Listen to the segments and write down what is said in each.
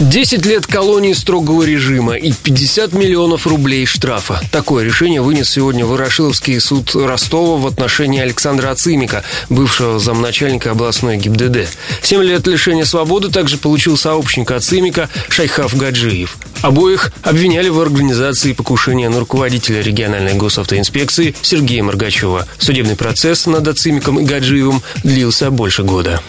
10 лет колонии строгого режима и 50 миллионов рублей штрафа. Такое решение вынес сегодня Ворошиловский суд Ростова в отношении Александра Ацимика, бывшего замначальника областной ГИБДД. 7 лет лишения свободы также получил сообщник Ацимика Шайхав Гаджиев. Обоих обвиняли в организации покушения на руководителя региональной госавтоинспекции Сергея Моргачева. Судебный процесс над Ацимиком и Гаджиевым длился больше года.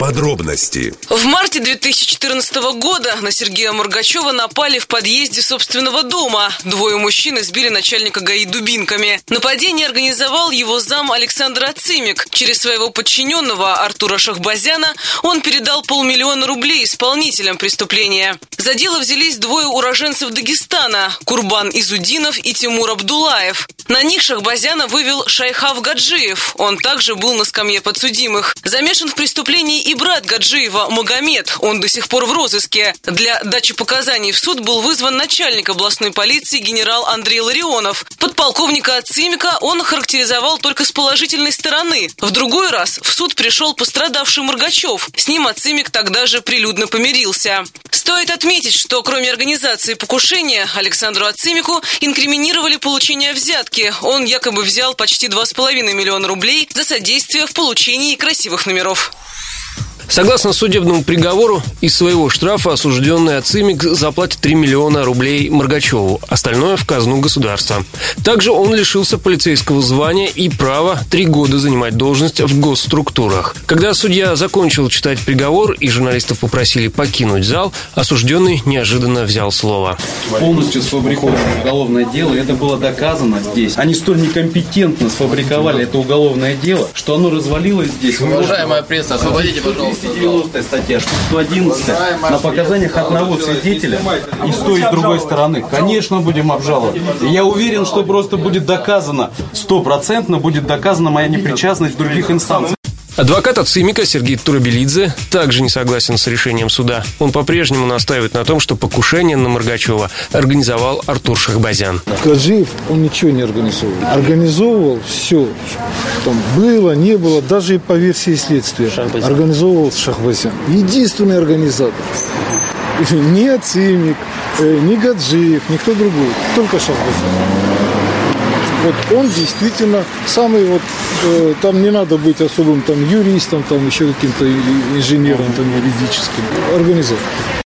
Подробности. В марте 2014 года на Сергея Моргачева напали в подъезде собственного дома. Двое мужчин избили начальника ГАИ дубинками. Нападение организовал его зам Александр Ацимик. Через своего подчиненного Артура Шахбазяна он передал полмиллиона рублей исполнителям преступления. За дело взялись двое уроженцев Дагестана – Курбан Изудинов и Тимур Абдулаев. На них Шахбазяна вывел Шайхав Гаджиев. Он также был на скамье подсудимых. Замешан в преступлении и брат Гаджиева Магомед. Он до сих пор в розыске. Для дачи показаний в суд был вызван начальник областной полиции генерал Андрей Ларионов. Подполковника Ацимика он охарактеризовал только с положительной стороны. В другой раз в суд пришел пострадавший Моргачев. С ним Ацимик тогда же прилюдно помирился. Стоит отметить, что кроме организации покушения Александру Ацимику инкриминировали получение взятки. Он якобы взял почти 2,5 миллиона рублей за содействие в получении красивых номеров. Согласно судебному приговору, из своего штрафа осужденный Ацимик заплатит 3 миллиона рублей Моргачеву, остальное в казну государства. Также он лишился полицейского звания и права три года занимать должность в госструктурах. Когда судья закончил читать приговор и журналистов попросили покинуть зал, осужденный неожиданно взял слово. Полностью сфабриковано уголовное дело, это было доказано здесь. Они столь некомпетентно сфабриковали это уголовное дело, что оно развалилось здесь. Уважаемая пресса, освободите, пожалуйста. 290 статья, 111 на показаниях одного свидетеля и с той, и с другой стороны. Конечно, будем обжаловать. И я уверен, что просто будет доказано, стопроцентно будет доказана моя непричастность в других инстанциях. Адвокат от Симика Сергей Турабелидзе также не согласен с решением суда. Он по-прежнему настаивает на том, что покушение на Моргачева организовал Артур Шахбазян. Гаджиев, он ничего не организовывал. Организовывал все. Там было, не было, даже и по версии следствия. Шахбазян. Организовывал Шахбазян. Единственный организатор. Не Ацимик, э, не Гаджиев, никто другой. Только Шахбазян вот он действительно самый вот, э, там не надо быть особым там юристом, там еще каким-то инженером там юридическим, организатором.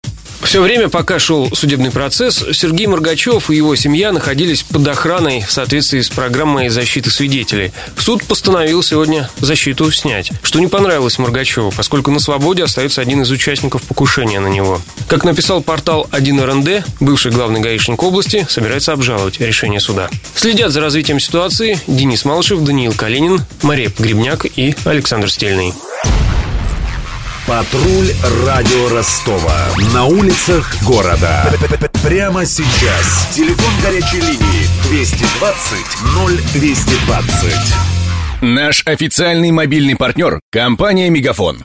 Все время, пока шел судебный процесс, Сергей Моргачев и его семья находились под охраной в соответствии с программой защиты свидетелей. Суд постановил сегодня защиту снять, что не понравилось Моргачеву, поскольку на свободе остается один из участников покушения на него. Как написал портал 1РНД, бывший главный гаишник области собирается обжаловать решение суда. Следят за развитием ситуации Денис Малышев, Даниил Калинин, Мария Погребняк и Александр Стельный. Патруль радио Ростова. На улицах города. Прямо сейчас. Телефон горячей линии 220 0220. Наш официальный мобильный партнер – компания «Мегафон».